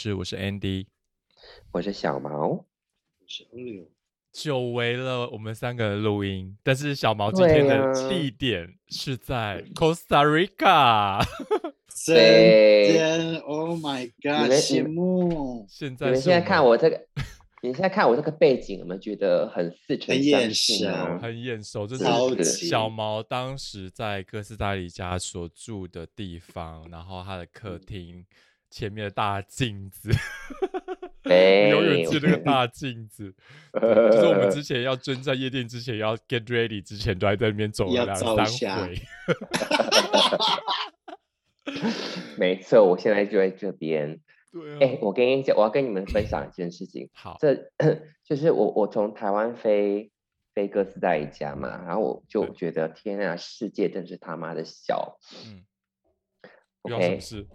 事，我是 Andy，我是小毛，我是 Olio，久违了我们三个人录音，但是小毛今天的地点是在 Costa Rica，真，Oh my God，们羡慕，现在你们现在看我这个，你现在看我这个背景，有没有觉得很似曾很眼相识熟啊？很眼熟，这是小毛当时在哥斯达黎加所住的地方，然后他的客厅前面的大镜子，我永远对记得那个大镜子，就是我们之前要 蹲在夜店之前要 get ready 之前，都还在那边走两三回。没错，我现在就在这边。对啊，哎、我跟你讲，我要跟你们分享一件事情。好，这就是我我从台湾飞飞哥斯达黎加嘛，然后我就对觉得天啊，世界真是他妈的小。嗯，遇到什么 OK，事？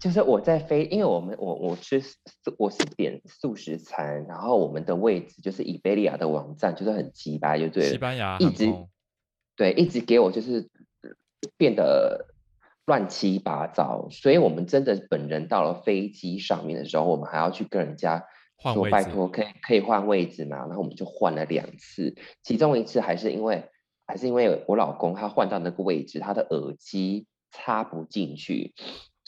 就是我在飞，因为我们我我吃素我是点素食餐，然后我们的位置就是以贝利亚的网站，就是很鸡巴，就对了。西班牙一直，对，一直给我就是变得乱七八糟，所以我们真的本人到了飞机上面的时候，我们还要去跟人家说换位拜托，可以可以换位置嘛？然后我们就换了两次，其中一次还是因为还是因为我老公他换到那个位置，他的耳机插不进去。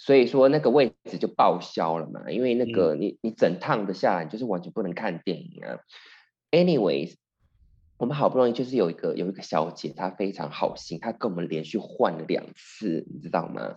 所以说那个位置就报销了嘛，因为那个你你整趟的下来，就是完全不能看电影啊。Anyways，我们好不容易就是有一个有一个小姐，她非常好心，她跟我们连续换了两次，你知道吗？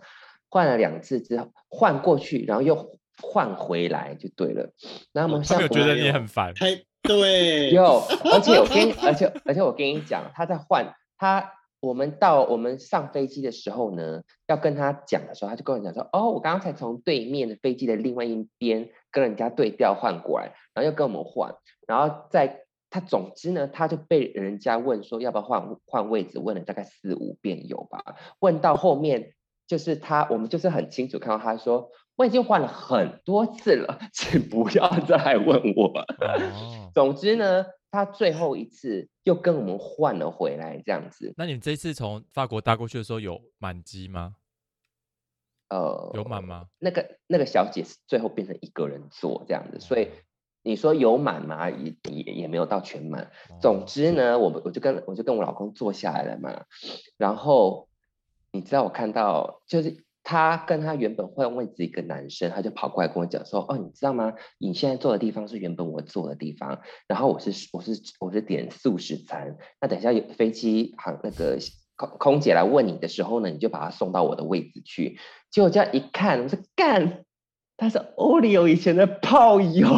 换了两次之后换过去，然后又换回来就对了。那么像我们他没有觉得你很烦，太对，有，而且我跟你而且而且我跟你讲，她在换他，我们到我们上飞机的时候呢，要跟他讲的时候，他就跟我讲说，哦，我刚刚才从对面的飞机的另外一边跟人家对调换过来，然后又跟我们换，然后在他总之呢，他就被人家问说要不要换换位置，问了大概四五遍有吧，问到后面就是他，我们就是很清楚看到他说。我已经换了很多次了，请不要再来问我了。哦，总之呢，他最后一次又跟我们换了回来，这样子。那你这一次从法国搭过去的时候有满机吗？呃，有满吗？那个那个小姐是最后变成一个人坐这样子，所以你说有满吗？也也也没有到全满。总哦之呢，我们我就跟我就跟我老公坐下来了嘛，然后你知道我看到就是他跟他原本换位置一个男生，他就跑过来跟我讲说，哦，你知道吗？你现在坐的地方是原本我坐的地方，然后我是我是我是点素食餐，那等一下有飞机航那个空空姐来问你的时候呢，你就把她送到我的位置去。结果这样一看，我说干，他是 Olio 以前的炮友。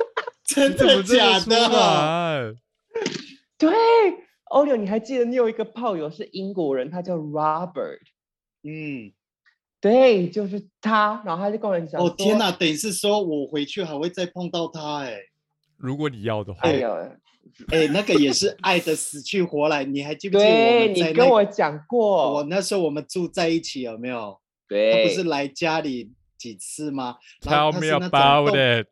真的假的？来？对，Olio，你还记得你有一个炮友是英国人，他叫 Robert。嗯，对，就是他。然后他就跟我讲，哦天哪，等于是说我回去还会再碰到他，哎如果你要的话，哎呦，哎，那个也是爱的死去活来，你还记不记得我对你们在那跟我讲过我，那时候我们住在一起有没有？对他对，不是来家里几次吗 Tell 他 me about it。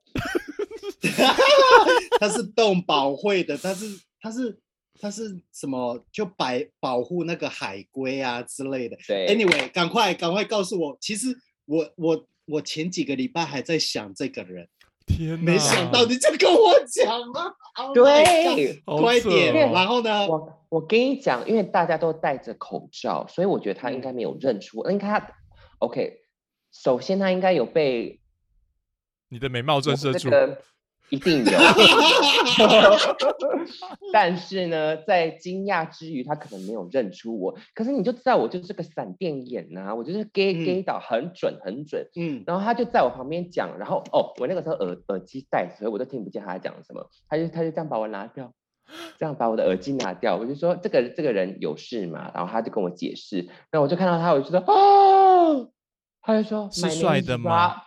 他是动保会的，他是他是他是什么？就保保护那个海龟啊之类的。对 Anyway，赶快赶快告诉我，其实我我我前几个礼拜还在想这个人，天哪！没想到你就跟我讲了。Oh 对快点！哦然后呢？我我跟你讲，因为大家都戴着口罩，所以我觉得他应该嗯没有认出，应该他 OK。首先，他应该有被你的美貌震慑住，这个一定有，但是呢，在惊讶之余，他可能没有认出我。可是你就知道，我就是个闪电眼呐、我就是 gay 嗯 gay 到很准很准。嗯，然后他就在我旁边讲，然后哦，我那个时候耳耳机戴着，所以我都听不见他在讲什么。他就他就这样把我拿掉，这样把我的耳机拿掉。我就说这个这个人有事嘛，然后他就跟我解释，然后我就看到他，我就说哦，他就说是 "My name 帅的吗 Rob-"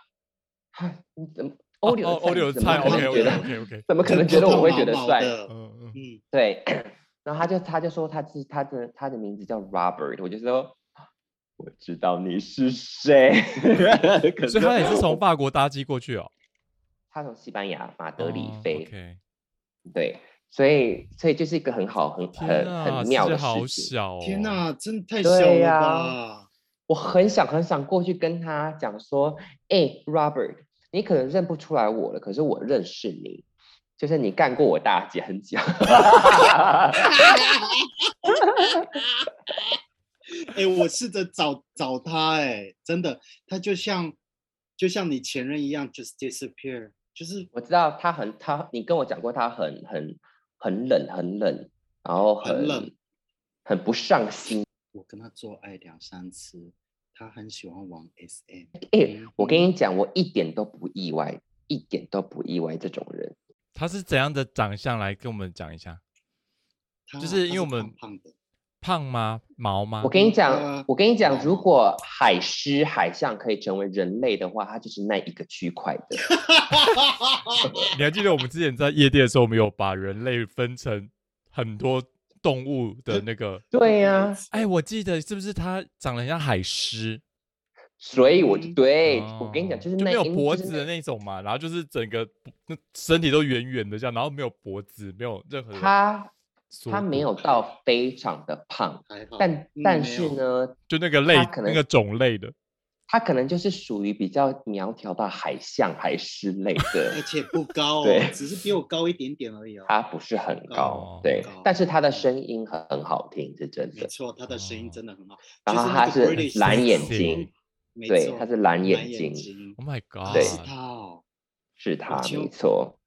哈，你怎么哦欧流哦欧流怎么菜能觉得怎么可能觉得我会觉得帅？的。嗯嗯，嗯，对，然后他就他就说他是他的他的名字叫 Robert，我就说我知道你是谁，可所以他也是从法国搭机过去哦，他从西班牙马德里哦飞对，所以所以就是一个很好很很啊，很妙的事情。小哦，天哪，真的太小了！我很想很想过去跟他讲说，哎、r o b e r t 你可能认不出来我了，可是我认识你，就是你干过我大姐很久。哎、我试着找找他、哎，真的，他就像就像你前任一样，just disappear，就是我知道他很他，你跟我讲过他很很很冷很冷，然后很冷很不上心。我跟他做爱两三次，他很喜欢玩 SM。哎、我跟嗯你讲，我一点都不意外，一点都不意外这种人。他是怎样的长相来跟我们讲一下？就是因为我们胖胖的，胖吗？毛吗？我跟你呃讲，我跟你讲，如果海狮、海象可以成为人类的话，它就是那一个区块的。你还记得我们之前在夜店的时候，我们有把人类分成很多动物的那个？对呀、哎，我记得是不是它长得很像海狮？所以我就嗯对、我跟你讲，哦就是那没有脖子的那种嘛，然后就是整个身体都圆圆的这样，然后没有脖子，没有任何它它没有到非常的胖，但嗯但是呢，就那个类那个种类的。他可能就是属于比较苗条到海象、海狮类的而。且不高 哦对，只是比我高一点点而已哦。他不是很不高高，对，但是他的声音很好听，是真的。没错，他的声音哦真的很好。然后他是蓝眼睛，对错，他是蓝眼睛睛 Oh my 啊 god！对是他哦。是他就没错。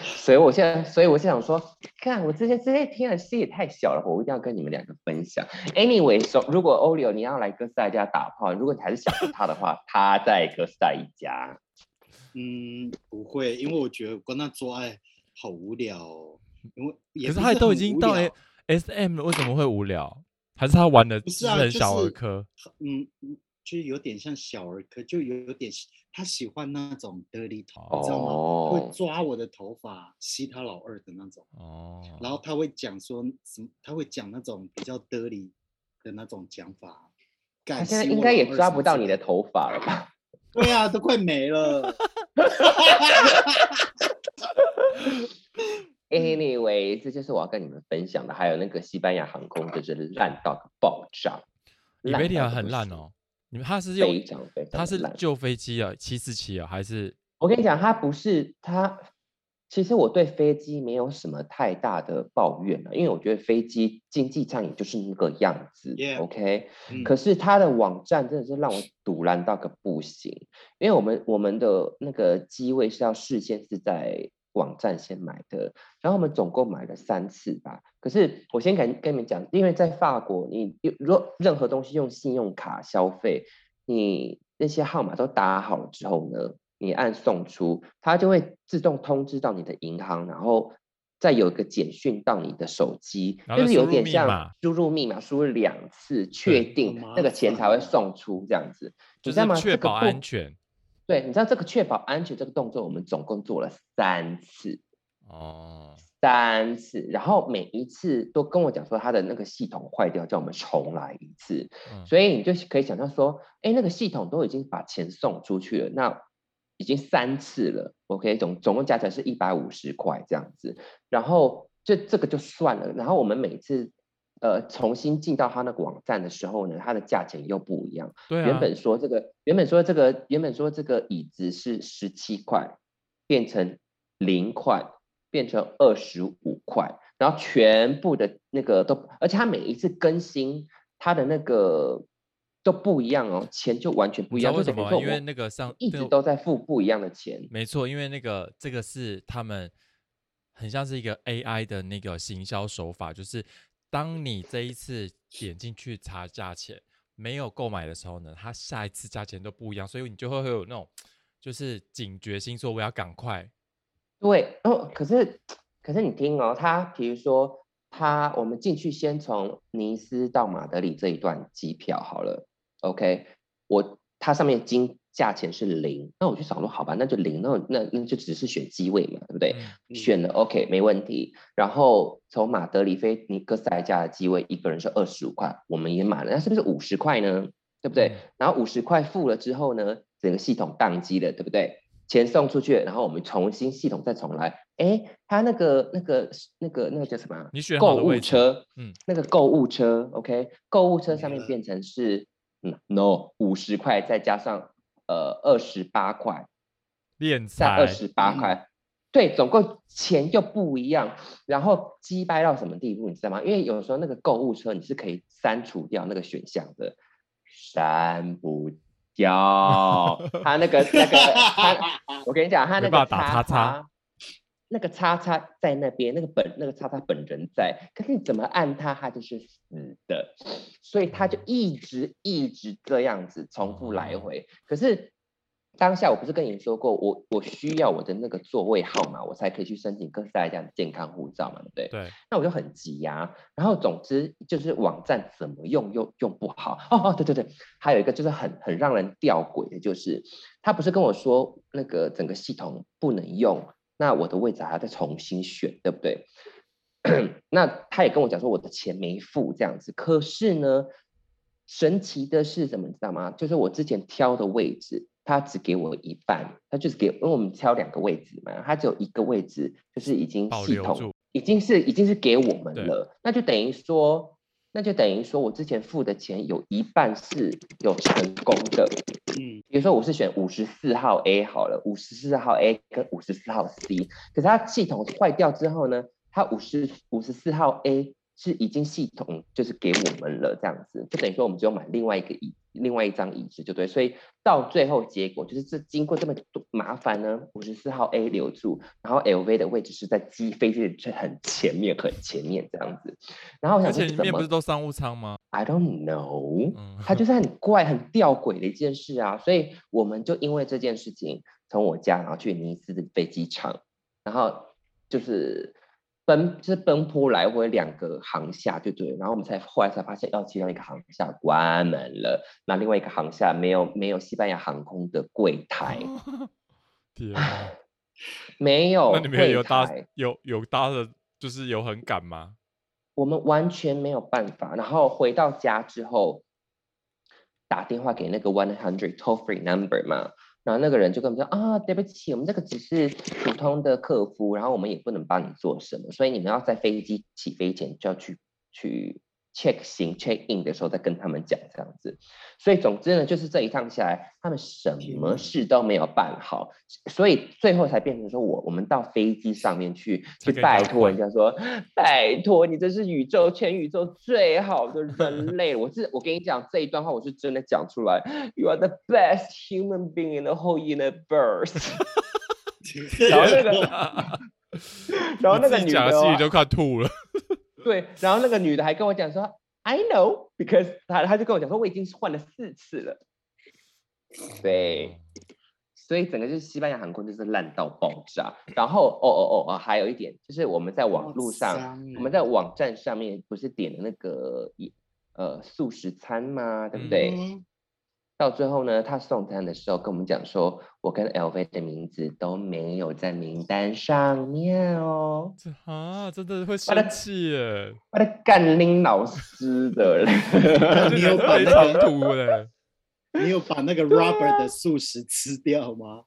所以我现在，所以我就想说，看我之前之前听的戏也太小了，我一定要跟你们两个分享。Anyway，so, 如果欧流你要来哥斯达黎加打炮，如果你还是想着他的话，他在哥斯达黎加。嗯，不会，因为我觉得跟他做爱好无聊哦。因为可是他都已经到了 S M 了，为什么会无聊？还是他玩的不是很小儿是科？嗯，嗯就是有点像小儿科，就有点他喜欢那种 dirty 头，你知道吗？哦会抓我的头发，吸他老二的那种。哦，然后他会讲说什么？他会讲那种比较 dirty 的那种讲法。他他现在应该也抓不到你的。头发了吧？对啊，都快没了。Anyway，这就是我要跟你们分享的，还有那个西班牙航空，就是烂到爆炸。伊贝利亚烂到不行，很烂哦。你们他是用非常非常他是旧飞机啊，七四七啊，还是我跟你讲，他不是他。其实我对飞机没有什么太大的抱怨了，因为我觉得飞机经济舱也就是那个样子 OK。嗯可是它的网站真的是让我堵烂到个不行，因为我们我们的那个机位是要事先是在网站先买的，然后我们总共买了三次吧。可是我先跟跟你们讲，因为在法国，你有如果任何东西用信用卡消费，你那些号码都打好了之后呢，你按送出，它就会自动通知到你的银行，然后再有一个简讯到你的手机，就是有点像输入密码，输入两次确定那个钱才会送出这样子，就？是确保这个动安全对，你知道这个确保安全这个动作，我们总共做了三次，哦？三次，然后每一次都跟我讲说他的那个系统坏掉，叫我们重来一次。嗯所以你就可以想象说，哎，那个系统都已经把钱送出去了，那已经三次了，OK，总总共加起来是一百五十块这样子，然后这这个就算了，然后我们每次呃重新进到他那个网站的时候呢，它的价钱又不一样，对啊，原本说这个原本说这个原本说这个椅子是十七块，变成零块，变成二十五块，然后全部的那个都，而且它每一次更新它的那个都不一样哦，钱就完全不一样，为什么因为那个上一直都在付不一样的钱。没错，因为那个这个是他们很像是一个 AI 的那个行销手法，就是当你这一次点进去查价钱没有购买的时候呢，它下一次价钱都不一样，所以你就会会有那种就是警觉心，说我要赶快。对，哦，可是可是你听哦，他比如说他我们进去先从尼斯到马德里这一段机票好了，OK，我它上面金价钱是零，那我就想说好吧，那就零，那我那那就只是选机位嘛，对不对？选了 OK 没问题，然后从马德里飞尼哥斯达黎加的机位一个人是二十五块，我们也买了，那是不是五十块呢？对不对？嗯然后五十块付了之后呢，整个系统宕机了，对不对？钱送出去，然后我们重新系统再重来。哎，他那个那个那个那个叫什么啊？你选购物车，嗯，那个购物车，OK，购物车上面变成是嗯，no 五十块再加上呃二十八块，练在二财，十八块。对，总共钱就不一样，然后击败到什么地步，你知道吗？因为有时候那个购物车你是可以删除掉那个选项的，删不掉。他那个那个他，我跟你讲，他那个打叉叉叉，那个叉叉在那边，那个本那个叉叉本人在，可是你怎么按它，它就是死的，所以他就一直一直这样子重复来哦回。可是当下我不是跟你说过，我我需要我的那个座位号码，我才可以去申请哥斯达黎加的健康护照嘛，对不对？对，那我就很急呀、然后总之就是网站怎么用又用不好。哦哦，对对对，还有一个就是很很让人吊诡的，就是他不是跟我说那个整个系统不能用，那我的位置还要再重新选，对不对？那他也跟我讲说我的钱没付这样子，可是呢，神奇的是什么，你知道吗？就是我之前挑的位置，他只给我一半，他就是给，因为我们挑两个位置嘛，他只有一个位置，就是已经系统已经是已经是给我们了，那就等于说，那就等于说我之前付的钱有一半是有成功的，嗯，比如说我是选五十四号 A 好了，五十四号 A 跟五十四号 C，可是它系统坏掉之后呢，它五十五十四号 A 是已经系统就是给我们了，这样子就等于说我们只有买另外一个椅，另外一张椅子就对，所以到最后结果就是这经过这么多麻烦呢，五十四号 A 留住，然后 LV 的位置是在机飞机的最很前面很前面这样子，然后我想说怎么且里面不是都商务舱吗？I don't know，嗯，它就是很怪、很吊诡的一件事啊，所以我们就因为这件事情，从我家然后去尼斯的飞机场，然后就是奔就是奔波来回两个航厦，就对，然后我们才后来才发现，要，其中一个航厦关门了，那另外一个航厦没有没有西班牙航空的柜台，天啊，没有那你们有搭，有有搭的，就是有很赶吗？我们完全没有办法。然后回到家之后，打电话给那个 one hundred toll free number 嘛，然后那个人就跟我们说啊，对不起，我们这个只是普通的客服，然后我们也不能帮你做什么，所以你们要在飞机起飞前就要去去 check 行 check in 的时候再跟他们讲这样子。所以总之呢，就是这一趟下来，他们什么事都没有办好，所以最后才变成说我我们到飞机上面去去拜托人家说，拜托你这是宇宙全宇宙最好的人类，我是我跟你讲这一段话我是真的讲出来，You are the best human being in the whole universe。然后那个，然后那个女的都快吐了。对，然后那个女的还跟我讲说，I know because 她她就跟我讲说我已经换了四次了，对，所以整个就是西班牙航空就是烂到爆炸。然后哦哦哦哦，还有一点就是我们在网好络上，我们在网站上面不是点了那个一呃素食餐吗？对不对？嗯到最后呢，他送餐的时候跟我们讲说，我跟 LV 的名字都没有在名单上面哦。这啊，真的会生气耶！把他干拎老师的嘞，你有把非那个图嘞，你有把那个 Robert 的素食吃掉吗？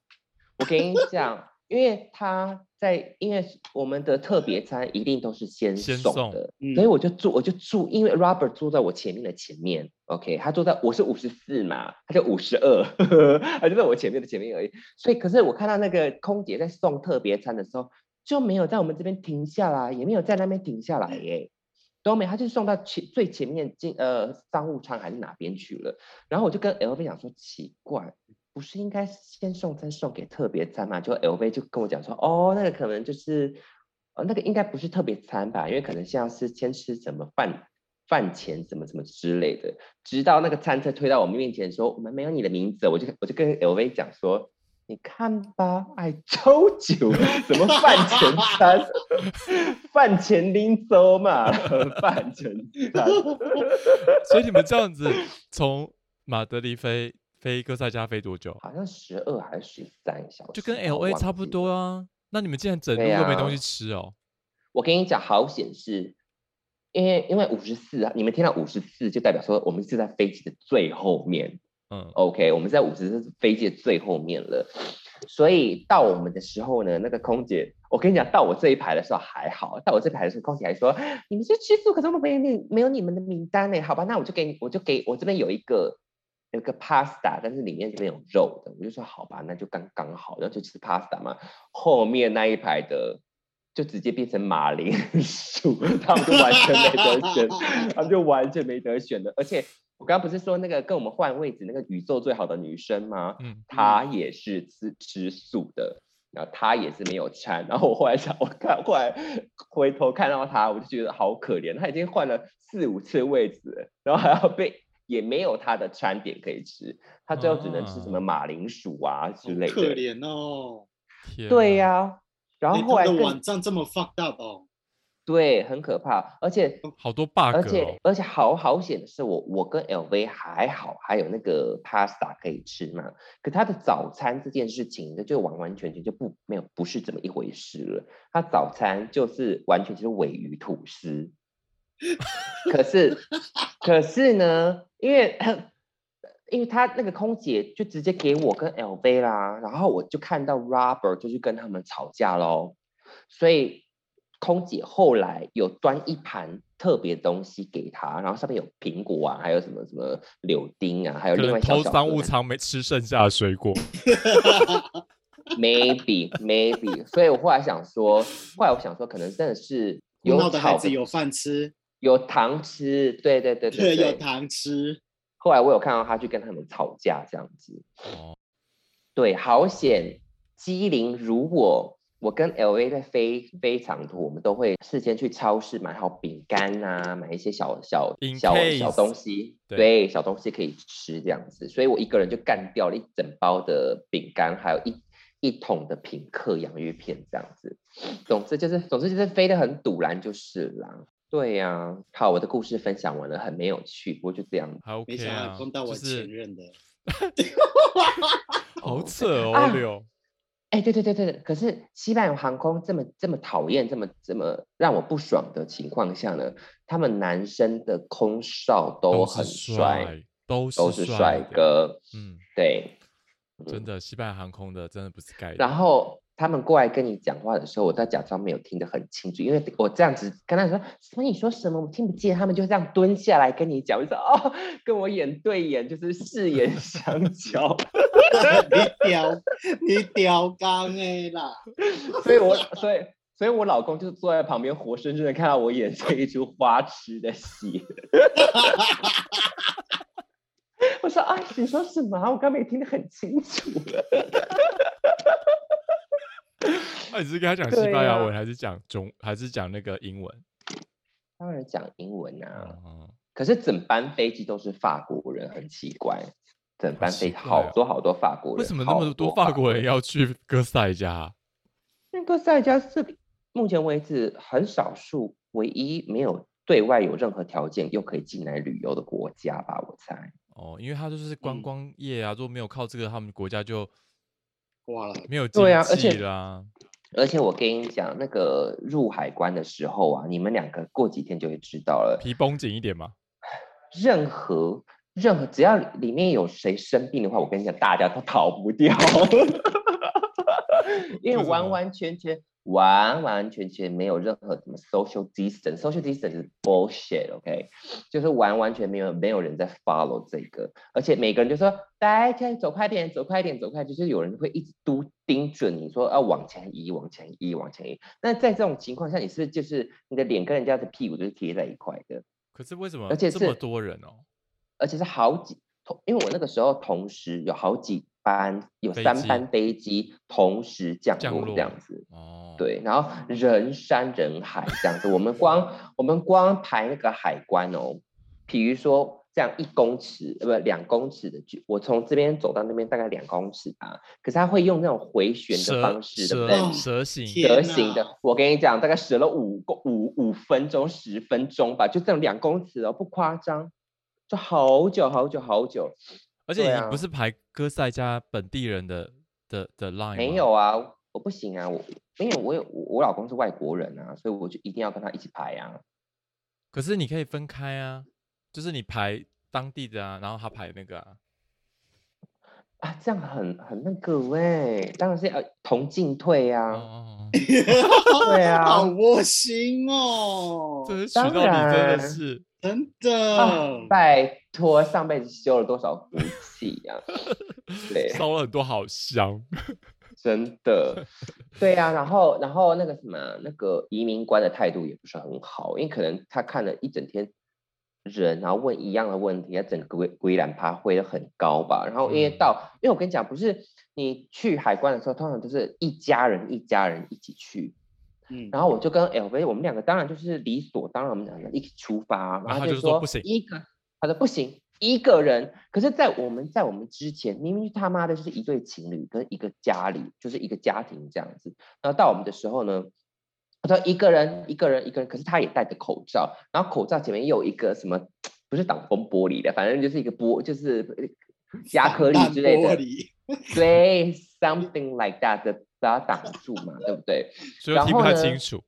我跟你讲，因为他在，因为我们的特别餐一定都是先先送送的，嗯所以我就坐，我就住，因为 Robert 坐在我前面的前面，OK，他坐在我是五十四嘛，他就五十二，他就在我前面的前面而已。所以，可是我看到那个空姐在送特别餐的时候，就没有在我们这边停下来，也没有在那边停下来耶。都没，他就送到前最前面进呃商务舱还是哪边去了。然后我就跟 LV 讲说，奇怪，不是应该先送餐送给特别餐嘛？就 LV 就跟我讲说，哦，那个可能就是，呃，那个应该不是特别餐吧，因为可能像是先吃什么饭饭前什么什么之类的。直到那个餐车推到我们面前说，我们没有你的名字，我就我就跟 LV 讲说。你看吧，I told you，什么饭前餐，饭前拎走嘛，饭前餐。所以你们这样子从马德里飞飞哥塞加飞多久？好像十二还是十三小时，就跟 L A 差不多啊。那你们竟然整路对都没东啊西吃哦？我跟你讲，好险是，因为因为五十四啊，你们听到五十四就代表说我们是在飞机的最后面嗯，，OK，我们在五十四飞机的最后面了。所以到我们的时候呢，那个空姐，我跟你讲，到我这一排的时候还好，到我这排的时候，空姐还说你们是吃素，可是我们没有你没有你们的名单呢，好吧，那我就给你，我就给我这边有一个有个 pasta，但是里面是没有肉的，我就说好吧，那就刚刚好，然后就吃 pasta 嘛。后面那一排的就直接变成马铃薯，他们就完全没得选，他们就完全没得选的。而且我刚刚不是说那个跟我们换位置那个宇宙最好的女生吗？嗯，她也是吃吃素的，然后她也是没有餐。然后我后来想，我看后来回头看到她，我就觉得好可怜，她已经换了四五次位置了，然后还要被也没有他的餐点可以吃，他最后只能吃什么啊马铃薯啊之类的可的。怜哦。天对啊呀、然后后来更网站这么 fucked up 哦。对，很可怕，而且好多 bug 而且哦。而且好好险的是我，我跟 LV 还好，还有那个 pasta 可以吃嘛。可他的早餐这件事情，那就完完全全就不没有不是这么一回事了。他早餐就是完全就是尾鱼吐司。可是可是呢，因为因为他那个空姐就直接给我跟 LV 啦，然后我就看到 Robert 就去跟他们吵架喽，所以空姐后来有端一盘特别东西给他，然后上面有苹果啊，还有什么什么柳丁啊，还有另外能偷商务舱没吃剩下的水果，maybe maybe，所以我后来想说，后来我想说，可能真的是有炒孩子有饭吃，有糖吃，对对对对对，有糖吃。后来我有看到他去跟他们吵架这样子，哦，对，好险！机灵如果，我跟 L A 在飞飞长途，我们都会事先去超市买好饼干啊，买一些小小小小东西，对对，小东西可以吃这样子。所以我一个人就干掉了一整包的饼干，还有一一桶的品客洋芋片这样子。总之就是，总之就是飞得很堵然就是啦。对呀、好，我的故事分享完了，很没有趣，不过就这样。还没 OK 想啊到，碰到我是前任的，好扯哦，哎，对对对对，可是西班牙航空这么这么讨厌、这么这么让我不爽的情况下呢，他们男生的空少都很帅，，都都是帅哥，嗯，对。真的，西班牙航空的真的不是盖的，然后他们过来跟你讲话的时候，我在假装没有听得很清楚，因为我这样子跟他说所以你说什么我听不见，他们就这样蹲下来跟你讲，我就说哦，跟我眼对眼，就是四眼相交。你屌，你屌刚哎啦！所以我所以所以我老公就坐在旁边，活生生的看到我演这一出花痴的戏。我说啊，你说什么啊？我刚没听得很清楚。那 你是跟他讲西班牙文，还是讲中，还是讲那个英文？当然讲英文啊，哦，可是整班飞机都是法国人，很奇怪。整班飞奇怪哦好多好多法国人，为什么那好么多法国人要？去哥斯达黎加啊？那个塞加是目前为止很少数唯一没有对外有任何条件又可以进来旅游的国家吧？我猜。哦，因为他就是观嗯光业啊，如果没有靠这个，他们国家就挂了，没有经对啊而且啦。而且我跟你讲，那个入海关的时候啊，你们两个过几天就会知道了。皮绷紧一点嘛。任何任何只要里面有谁生病的话，我跟你讲，大家都逃不掉，因为完完全全、完完全全没有任何什么 social distance，social distance 是 bullshit，OK，、就是完完全没有没有人在 follow 这个，而且每个人就说大家走快点，走快点，走快点，就是有人会一直都盯准你说要往前移，往前移，往前移。那在这种情况下，你是不是就是你的脸跟人家的屁股就是贴在一块的？可是为什么而且这么多人哦？而且是好几同，因为我那个时候同时有好几班，有三班飞机同时降降落落这样子。哦，，对，然后人山人海这样子，我们光我们光排那个海关哦，比如说这样一公尺呃不两公尺的距，我从这边走到那边大概两公尺吧，可是他会用那种回旋的方式，对不蛇对？哦蛇形，蛇形的，我跟你讲，大概折了五公五五分钟、十分钟吧，就这样两公尺哦，不夸张，就好久好久好久。而且你不是排哥斯达黎加本地人的的的 line 没有啊，我不行啊，我因为我有我我老公是外国人啊，所以我就一定要跟他一起排啊。可是你可以分开啊，就是你排当地的啊，然后他排那个啊。啊，这样很很那个喂、当然是要同进退哦啊。哦，哦对啊 好窝心哦，这是娶当到你真的然是真的。啊，拜托，上辈子修了多少福气呀、对，烧了很多好香。真的，对呀、然后然后那个什么，那个移民官的态度也不是很好，因为可能他看了一整天人，然后问一样的问题，他整个归归兰趴会得很高吧。然后因为嗯到，因为我跟你讲，不是你去海关的时候，通常都是一家人一家人一起去，嗯，然后我就跟 LV，我们两个当然就是理所当然，我们两个一起出发，然后他就就说不行一个，他说不行，一个人。可是，在我们在我们之前，明明他妈的就是一对情侣跟一个家里，就是一个家庭这样子。然后到我们的时候呢，他说一个人一个人一个人，可是他也戴着口罩，然后口罩前面又有一个什么，不是挡风玻璃的，反正就是一个玻，就是亚克力防弹之类的，玻璃对，something like that 的把它挡住嘛，对不对？所以我听不然后呢太清楚。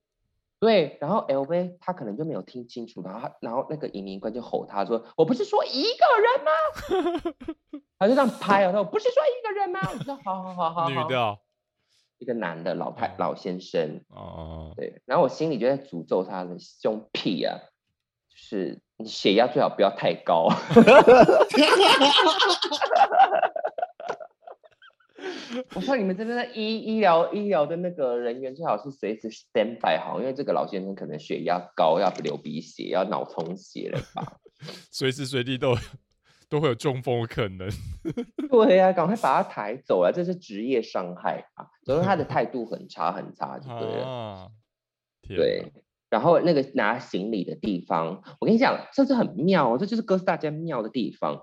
对，然后 LV 他可能就没有听清楚，然后他然后那个移民官就吼他说：“我不是说一个人吗？” 他就这样拍哦，他说：“我不是说一个人吗？”我说：“好好好好好。” 女的哦一个男的老太哦老先生，哦，对，然后我心里就在诅咒他的胸屁啊，就是你血压最好不要太高。我说你们这边的医医疗医疗的那个人员最好是随时 stand by 好，因为这个老先生可能血压高，要流鼻血，要脑充血了吧？随时随地都有都会有中风的可能。对呀、赶快把他抬走啊！这是职业伤害啊！所以他的态度很差很差，就对了。对，然后那个拿行李的地方，我跟你讲，这是很妙哦，这就是哥斯达加妙的地方。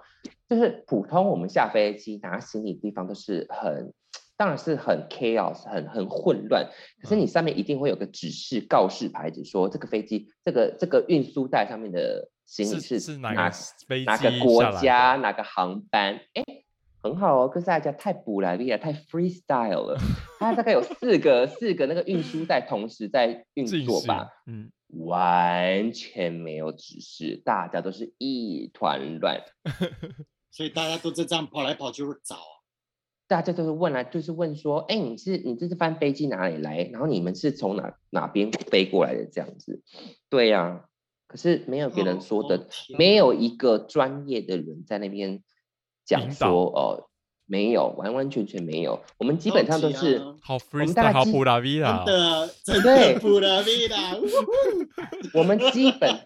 就是普通我们下飞机拿行李的地方都是很，当然是很 chaos，很很混乱。可是你上面一定会有个指示告示牌子，说这个飞机这个这个运输带上面的行李是是哪是哪个飞哪个国家哪个航班？哎，很好哦，哥斯达加太补来了，太 freestyle 了。它大概有四个四个那个运输带同时在运作吧，嗯，完全没有指示，大家都是一团乱，所以大家都在这样跑来跑去找啊。大家都是问来，就是问说，哎，你是你这是翻飞机哪里来？然后你们是从哪哪边飞过来的这样子？对呀、可是没有别人说的，哦没有一个专业的人在那边讲说，哦，没有，完完全全没有。我们基本上都是啊好们大 freestyle，好概记布拉维真拉哦，的真对的不拉维啦，我们基 本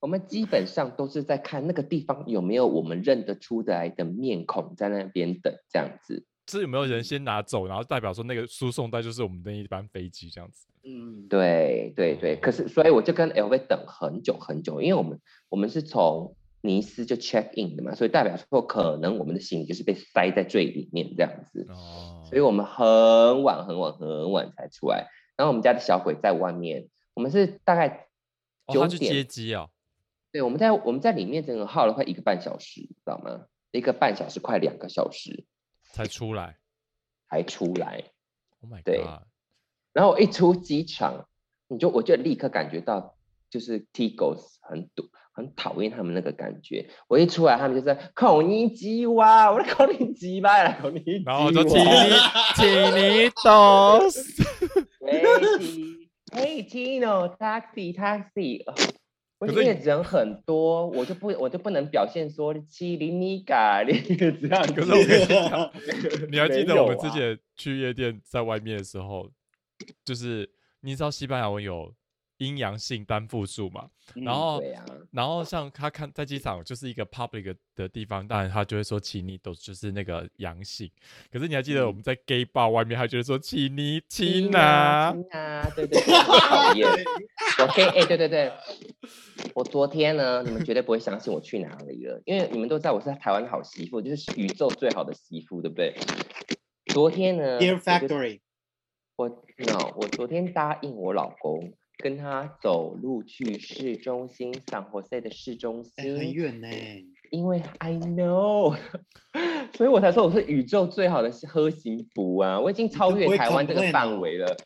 我们基本上都是在看那个地方有没有我们认得出来的面孔在那边等这样子。这有没有人先拿走，然后代表说那个输送带就是我们那一班飞机这样子？嗯，对对对，可是所以我就跟 LV 等很久很久，因为我们我们是从尼斯就 check in 的嘛，所以代表说可能我们的行李就是被塞在最里面这样子，哦所以我们很晚很晚很晚才出来。然后我们家的小鬼在外面，我们是大概哦，九他去接点，机哦，对，我们在我们在里面整个耗了快一个半小时，知道吗？一个半小时快两个小时才出来。才出来。Oh my 对 god！然后我一出机场，你就我就立刻感觉到，就是 Tigos 很堵，很讨厌他们那个感觉。我一出来，他们就在口你鸡哇，我的口你鸡巴啦，口你鸡然后我就请哇你，请你懂。喂，T，嘿，Tino，taxi taxi，呃我可是因为人很多，我就不我就不能表现说七零米嘎你这样子。可是我跟你讲，你还记得我们之前去夜店在外面的时候，就是你知道西班牙文有阴阳性单复数嘛？然嗯后然后像他看在机场就是一个 public 的地方，当然他就会说奇尼都就是那个阳性。可是你还记得我嗯们在 gay bar 外面，他就会说奇尼奇娜，娜。亲啊，对对对，很讨厌。我可以，哎、对对对，我昨天呢，你们绝对不会相信我去哪里了，因为你们都知道我是台湾好媳妇，就是宇宙最好的媳妇，对不对？昨天呢 Dear Factory，我 no，我昨天答应我老公跟他走路去市中心，San Jose 的市中哎心，很远呢。因为 I know，所以我才说我是宇宙最好的喝行服啊！我已经超越台湾这个范围了。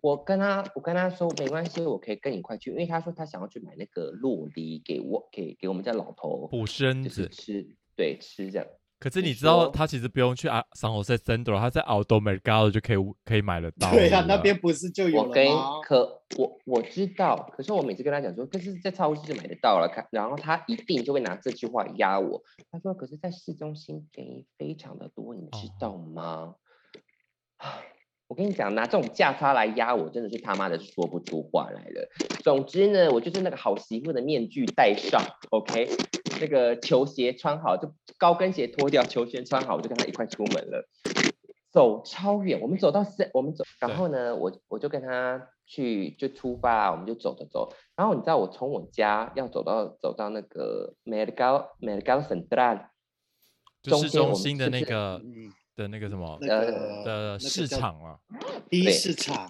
我跟他，我跟他说没关系，我可以跟你一块去，因为他说他想要去买那个洛梨给我，给给我们家老头，补身就是子，吃，对，吃这样。可是你你知道，他其实不用去啊 san Jose Centro，他在 Aldo Mercado 就可以可以买得到了。对啊，那边不是就有我跟？可我我知道，可是我每次跟他讲说，可是在超市就买得到了，看，然后他一定就会拿这句话压我。他说，可是在市中心便宜非常的多，你知哦道吗？啊，我跟你讲，拿这种价差来压我，真的是他妈的说不出话来了。总之呢，我就是那个好媳妇的面具戴上，OK，那个球鞋穿好，就高跟鞋脱掉，球鞋穿好，我就跟他一块出门了。走超远，我们走到三，我们走，然后呢，我我就跟他去就出发，我们就走走走。然后你知道我从我家要走到走到那个 Mercado Mercado Central 就中间我们市中心的是不是那个嗯，的那个什么那呃个的市叫场啊，第一市场，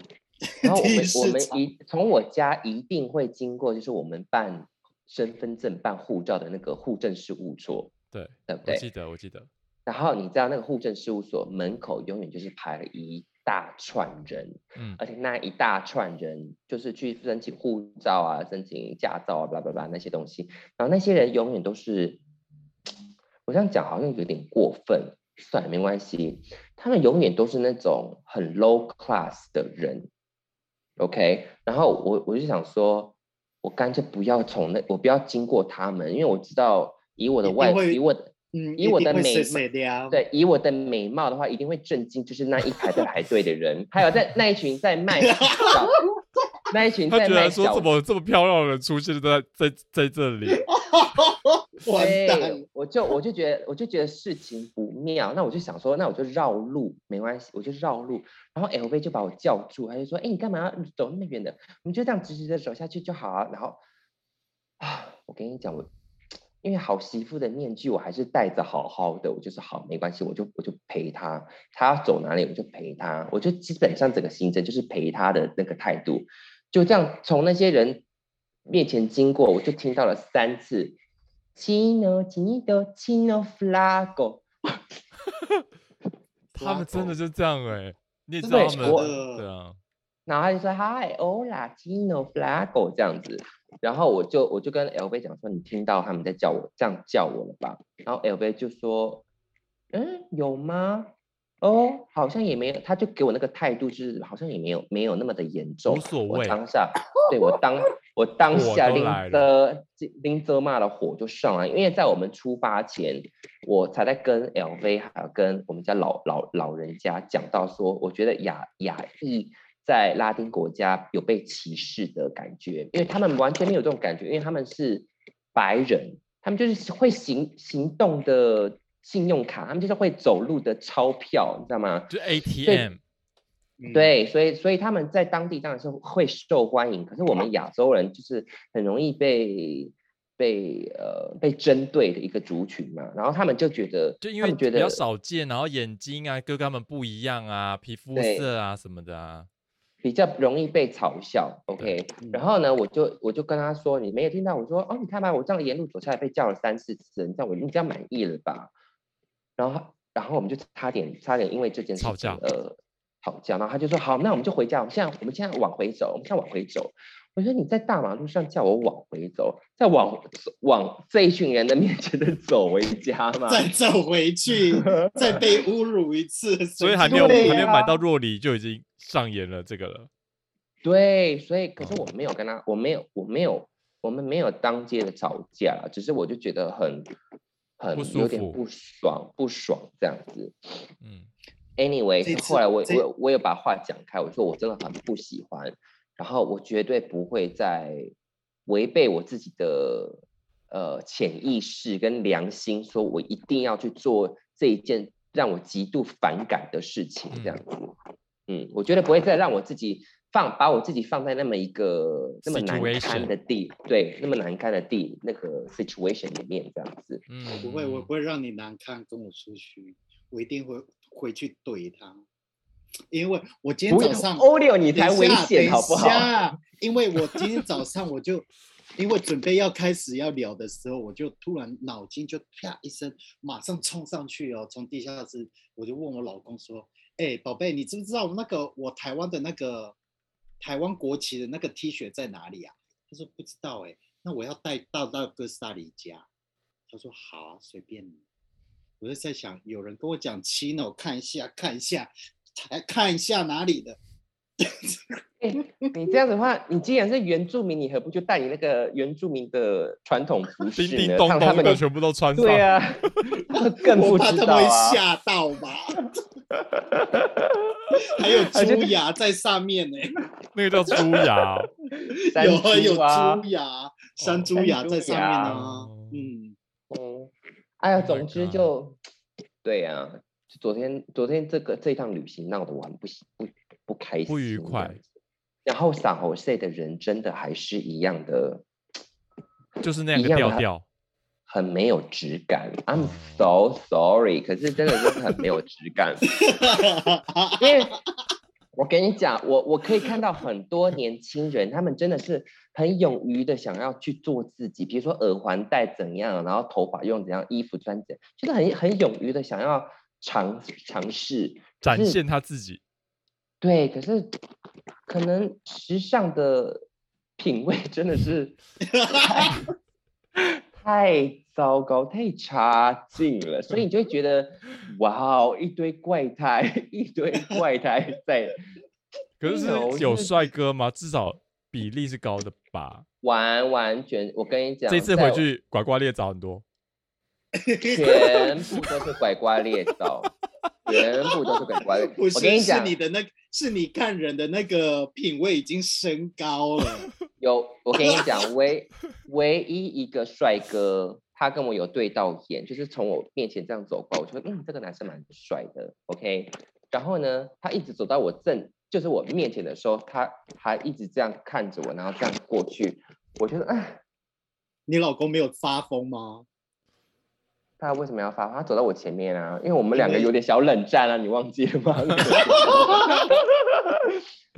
然后 我们我们一从我家一定会经过，就是我们办身份证、办护照的那个户政事务所，对，对不对？我记得我记得，然后你知道那个户政事务所门口永远就是排了一大串人，嗯，而且那一大串人就是去申请护照啊、申请驾照啊、巴拉巴拉那些东西，然后那些人永远都是，我这样讲好像有点过分，算了没关系，他们永远都是那种很 low class 的人，OK，然后我我就想说，我干脆不要从那，我不要经过他们，因为我知道以我的外，以我的嗯，以我的美。对，以我的美貌的话，一定会震惊，就是那一排在排队的人，还有在那一群在卖小，那一群他居在卖小然说这么这么漂亮的人出现在在在这里，完蛋对，我就我就觉得我就觉得事情不妙，那我就想说，那我就绕路，没关系，我就绕路。然后 LV 就把我叫住，他就说：“哎，你干嘛要走那么远的？我们就这样直直的走下去就好啊。”然后啊，我跟你讲，我因为好媳妇的面具我还是戴着好好的，我就是好没关系，我就我就陪他，他要走哪里我就陪他，我就基本上整个行程就是陪他的那个态度，就这样从那些人面前经过，我就听到了三次 “chino chino chino flaco”，他们真的就这样哎，你也知道他们对啊，然后他就说 “hi hola chino flaco” 这样子，然后我就我就跟 LV 讲说：“你听到他们在叫我这样叫我了吧？”然后 LV 就说：“嗯，有吗？”哦，好像也没有，他就给我那个态度，就是好像也没有没有那么的严重。我无所谓当下，对我当我当火下拎着拎着骂的火就上来，因为在我们出发前，我才在跟 LV 还有跟我们家老老老人家讲到说，我觉得亚亚裔在拉丁国家有被歧视的感觉，因为他们完全没有这种感觉，因为他们是白人，他们就是会行行动的信用卡，他们就是会走路的钞票，你知道吗？就 ATM，嗯，对，所以所以他们在当地当然是会受欢迎，可是我们亚洲人就是很容易被被呃被针对的一个族群嘛，然后他们就觉得，就因为觉得比较少见，然后眼睛啊跟他们不一样啊，皮肤色啊什么的啊，比较容易被嘲笑，OK，嗯。然后呢，我就我就跟他说，你没有听到我说，哦，你看吧，我这样沿路走下来被叫了三四次，你这样我你这样满意了吧？然后然后我们就差点差点因为这件事情吵架。呃吵架，然后他就说好，那我们就回家，我们现在我们现在往回走，我们现在往回走。我说你在大马路上叫我往回走，再往往这一群人的面前的走回家嘛？再走回去，再被侮辱一次，所以还没有对还没有买啊到若离就已经上演了这个了。对，所以可是哦我没有跟他，我没有，我没有，我们没有当街的吵架，只是我就觉得很很不舒有点不爽，不爽这样子。嗯，Anyway，后来我我我有把话讲开，我说我真的很不喜欢，然后我绝对不会再违背我自己的呃潜意识跟良心，说我一定要去做这一件让我极度反感的事情，这样子。嗯，我觉得不会再让我自己放把我自己放在那么一个那么难堪的地，对，那么难堪的地那个 situation 里面这样子。嗯，不会，我嗯不会让你难堪，跟我出去，我一定会回去怼他，因为我今天早上 Olio 你才危险好不好？因为我今天早上我就，因为准备要开始要聊的时候，我就突然脑筋就啪一声，马上冲上去哦，从地下室我就问我老公说：“哎，宝贝，你知不知道那个我台湾的那个台湾国旗的那个 T 恤在哪里啊？”他说不知道哎，那我要带到到哥斯达黎加。他说好啊，随便你。我就在想，有人跟我讲 Chino，看一下，看一下，才看一下哪里的。哎、你这样子的话，你既然是原住民，你何不就带你那个原住民的传统服叮饰呢？叮咚咚的全部都穿上。对啊，更我不怕他们会知道啊。吓到吧。还有 猪牙在上面呢、那个叫猪牙。有啊有猪啊猪牙、山猪牙在上面呢嗯，哎呀，Oh 总之就对呀、就昨天昨天这个这一趟旅行闹得我很不喜不不开心，不愉快。然后撒猴赛的人真的还是一样的，就是那样个调调。很没有质感。I'm 哦 so sorry，可是真的就是很没有质感。因为我跟你讲，我我可以看到很多年轻人，他们真的是很勇于的想要去做自己，比如说耳环戴怎样，然后头发用怎样，衣服穿怎样，就是很很勇于的想要尝尝试展现他自己。对，可是可能时尚的品味真的是 太太糟糕、太差劲了，所以你就会觉得，哇哦，一堆怪胎，一堆怪胎在 可是有有帅哥吗？至少比例是高的吧。完完全，我跟你讲，这次回去拐瓜裂枣很多。全部都是拐瓜裂枣，全部都是拐瓜裂。不是，我跟你讲，是你的那，是你看人的那个品味已经升高了。有，我跟你讲，唯唯一一个帅哥，他跟我有对到眼，就是从我面前这样走过，我觉得嗯，这个男生蛮帅的，OK。然后呢，他一直走到我正，就是我面前的时候，他还一直这样看着我，然后这样过去，我觉得，哎，你老公没有发疯吗？他为什么要发？他走到我前面啊，因为我们两个有点小冷战啊，你忘记了吗？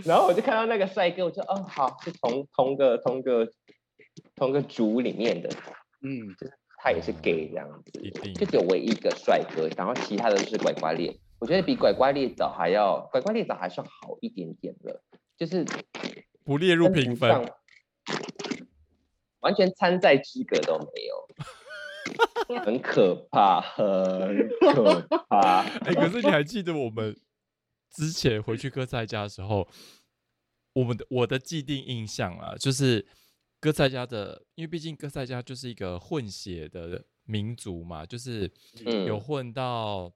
然后我就看到那个帅哥，我就哦，好，是同同个同个同个组里面的，嗯，他也是 gay 这样子，就只有唯一一个帅哥，然后其他的都是拐瓜裂。我觉得比拐瓜裂枣还要，拐瓜裂枣还算好一点点了，就是不列入评分完全参赛资格都没有，很可怕，很可怕。哎、可是你还记得我们之前回去哥在家的时候，我们的我的既定印象啊，就是哥塞加的，因为毕竟哥塞加就是一个混血的民族嘛，就是嗯。有混到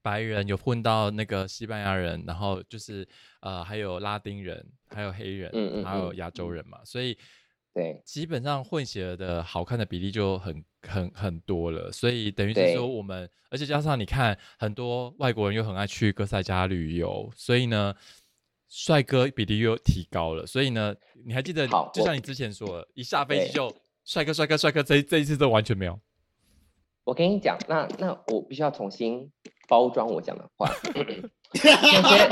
白人，有混到那个西班牙人，然后就是呃还有拉丁人，还有黑人，嗯嗯还有嗯亚洲人嘛，所以对。基本上混血的好看的比例就很很很多了，所以等于是对。说我们，而且加上你看很多外国人又很爱去哥塞加旅游，所以呢，帅哥比例又提高了，所以呢，你还记得就像你之前说的，一下飞机就帅哥帅哥帅哥，这一这一次都完全没有。我跟你讲，那那我必须要重新包装我讲的话，那些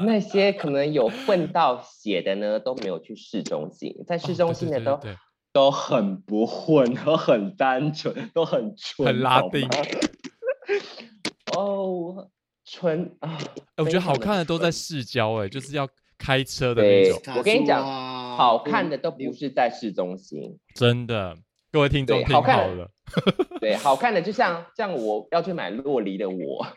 那些可能有混到血的呢，都没有去市中心，在市中心的都、对对对。都很不混，都很单纯，都很纯，很拉丁 哦，纯啊！哎我觉得好看的都在市郊，哎，就是要开车的那种，我跟你讲讲好看的都不是在市中心，真的。各位听众听对好看的好了，对，好看的就像像我要去买洛梨的我。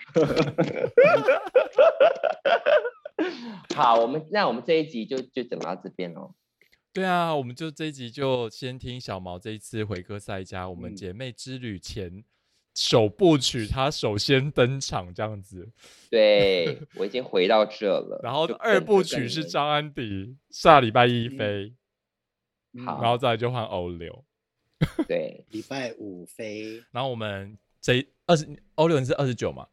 好，我们那我们这一集就就讲到这边哦。对啊，我们就这一集就先听小毛这一次回哥赛家，我们嗯姐妹之旅前首部曲，他首先登场这样子，对我已经回到这了，然后二部曲是张安迪下礼拜一嗯。飞，好。然后再来就换欧流，对。礼拜五飞，然后我们这一二十欧流你是二十九嘛？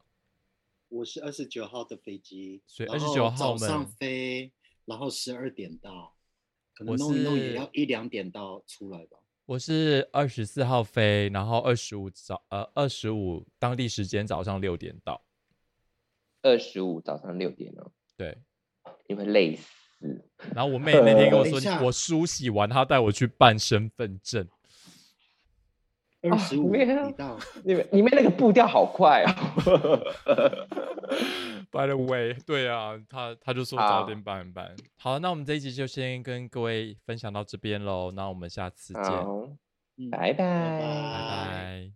我是二十九号的飞机，所以二十九号早上我们飞，然后十二点到，可能我弄一弄也要一两点到出来吧。我是二十四号飞，然后二十五早呃二十五当地时间早上六点到，二十五早上六点哦，对。你会累死。然后我妹那天跟我说 我梳洗完，她带我去办身份证。二十五没有。你到，你们你们那个步调好快啊！By the way，对啊，他他就说早点办一办。好，那我们这一集就先跟各位分享到这边喽，那我们下次见，拜拜。拜拜。